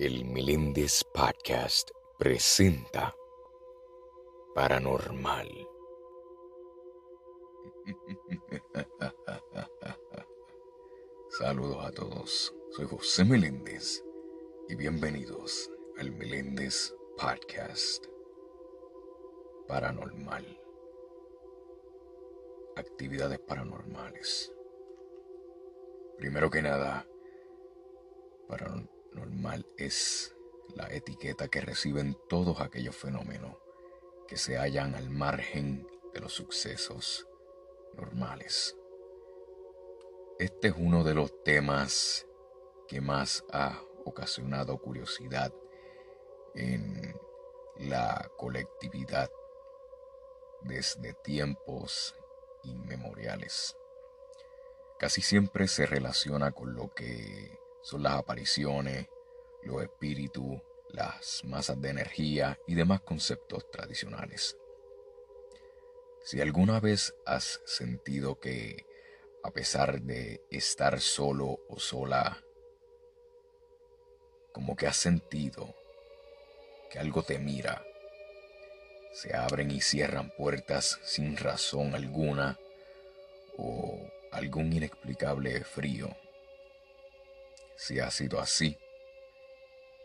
El Meléndez Podcast presenta Paranormal. Saludos a todos, soy José Meléndez y bienvenidos al Meléndez Podcast Paranormal. Actividades paranormales. Primero que nada, paranormal es la etiqueta que reciben todos aquellos fenómenos que se hallan al margen de los sucesos normales. Este es uno de los temas que más ha ocasionado curiosidad en la colectividad desde tiempos inmemoriales. Casi siempre se relaciona con lo que son las apariciones, los espíritus, las masas de energía y demás conceptos tradicionales. Si alguna vez has sentido que, a pesar de estar solo o sola, como que has sentido que algo te mira, se abren y cierran puertas sin razón alguna o algún inexplicable frío si ha sido así,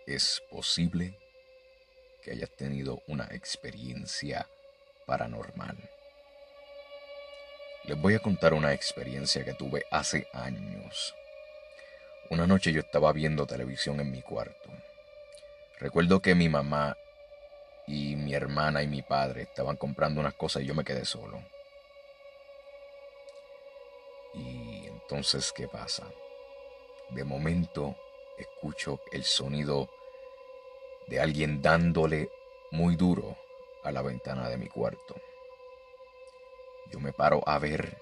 es posible que hayas tenido una experiencia paranormal. Les voy a contar una experiencia que tuve hace años. Una noche yo estaba viendo televisión en mi cuarto. Recuerdo que mi mamá y mi hermana y mi padre estaban comprando unas cosas y yo me quedé solo. Y entonces, ¿qué pasa? De momento escucho el sonido de alguien dándole muy duro a la ventana de mi cuarto. Yo me paro a ver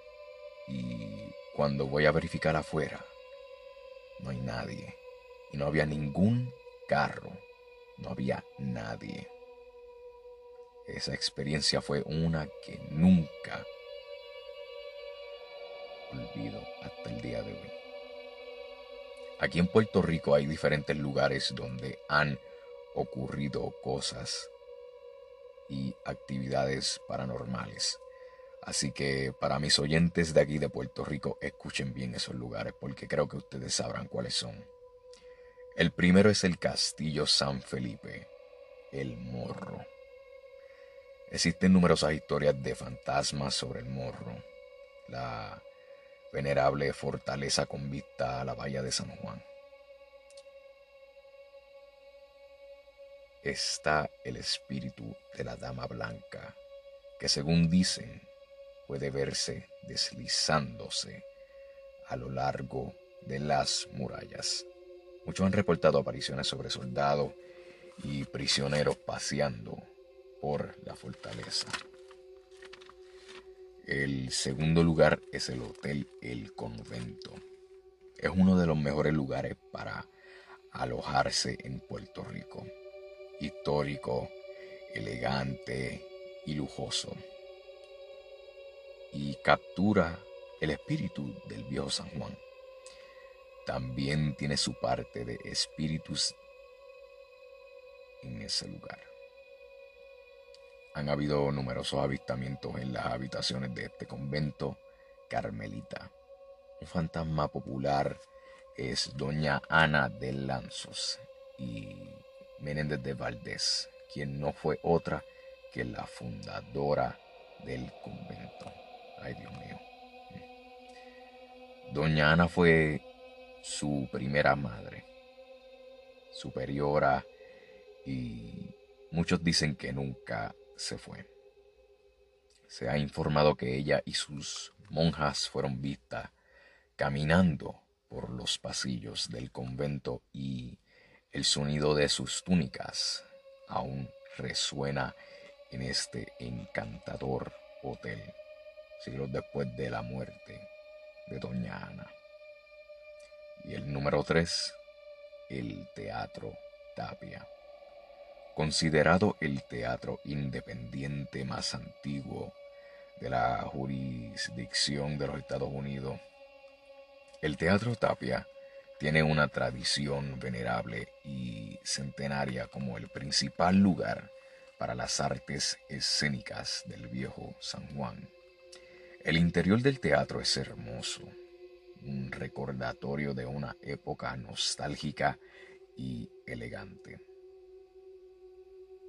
y cuando voy a verificar afuera, no hay nadie. Y no había ningún carro, no había nadie. Esa experiencia fue una que nunca olvido hasta el día de hoy. Aquí en Puerto Rico hay diferentes lugares donde han ocurrido cosas y actividades paranormales. Así que para mis oyentes de aquí de Puerto Rico, escuchen bien esos lugares porque creo que ustedes sabrán cuáles son. El primero es el Castillo San Felipe, el Morro. Existen numerosas historias de fantasmas sobre el Morro. La venerable fortaleza con vista a la bahía de San Juan. Está el espíritu de la Dama Blanca, que según dicen puede verse deslizándose a lo largo de las murallas. Muchos han reportado apariciones sobre soldados y prisioneros paseando por la fortaleza. El segundo lugar es el Hotel El Convento. Es uno de los mejores lugares para alojarse en Puerto Rico. Histórico, elegante y lujoso. Y captura el espíritu del viejo San Juan. También tiene su parte de espíritus en ese lugar han habido numerosos avistamientos en las habitaciones de este convento carmelita. Un fantasma popular es doña Ana de Lanzos y Menéndez de Valdés, quien no fue otra que la fundadora del convento. Ay, Dios mío. Doña Ana fue su primera madre, superiora, y muchos dicen que nunca se fue. Se ha informado que ella y sus monjas fueron vistas caminando por los pasillos del convento y el sonido de sus túnicas aún resuena en este encantador hotel, siglos después de la muerte de Doña Ana. Y el número 3, el Teatro Tapia considerado el teatro independiente más antiguo de la jurisdicción de los Estados Unidos. El Teatro Tapia tiene una tradición venerable y centenaria como el principal lugar para las artes escénicas del viejo San Juan. El interior del teatro es hermoso, un recordatorio de una época nostálgica y elegante.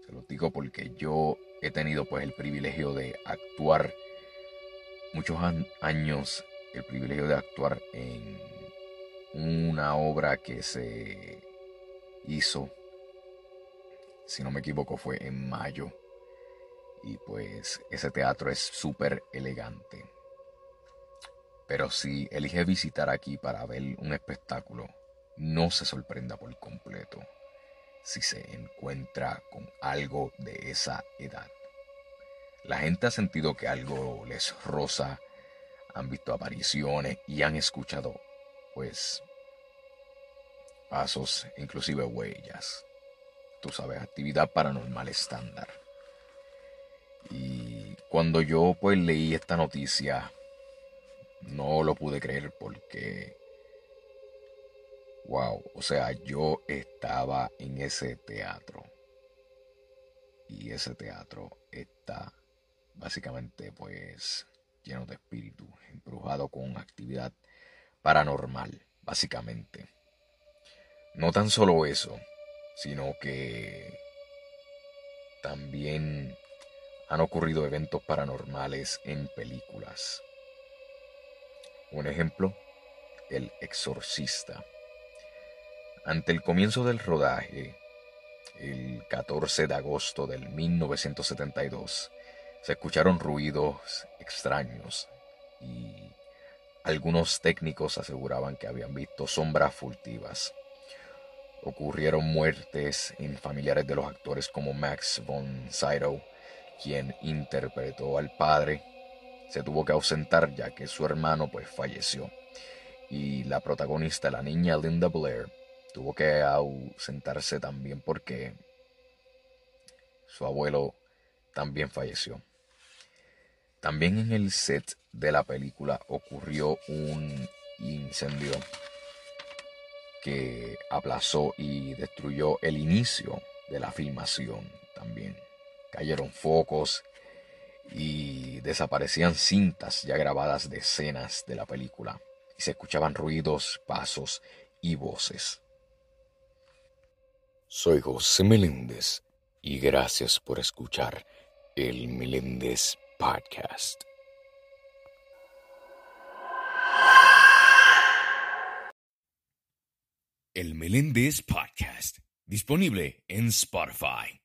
Se lo digo porque yo he tenido pues el privilegio de actuar muchos años, el privilegio de actuar en una obra que se hizo, si no me equivoco, fue en mayo. Y pues ese teatro es súper elegante. Pero si elige visitar aquí para ver un espectáculo, no se sorprenda por completo si se encuentra con algo de esa edad. La gente ha sentido que algo les roza, han visto apariciones y han escuchado, pues, pasos, inclusive huellas. Tú sabes, actividad paranormal estándar. Y cuando yo pues leí esta noticia, no lo pude creer porque, wow, o sea, yo estaba en ese teatro. Y ese teatro está básicamente pues lleno de espíritu, embrujado con actividad paranormal, básicamente. No tan solo eso, sino que también han ocurrido eventos paranormales en películas. Un ejemplo, El Exorcista. Ante el comienzo del rodaje, el 14 de agosto del 1972, se escucharon ruidos extraños y algunos técnicos aseguraban que habían visto sombras furtivas. Ocurrieron muertes en familiares de los actores como Max von Sydow, quien interpretó al padre. Se tuvo que ausentar ya que su hermano pues falleció. Y la protagonista, la niña Linda Blair, tuvo que ausentarse también porque su abuelo también falleció. También en el set de la película ocurrió un incendio que aplazó y destruyó el inicio de la filmación también. Cayeron focos y desaparecían cintas ya grabadas de escenas de la película y se escuchaban ruidos, pasos y voces. Soy José Meléndez y gracias por escuchar el Meléndez Podcast. El Meléndez Podcast, disponible en Spotify.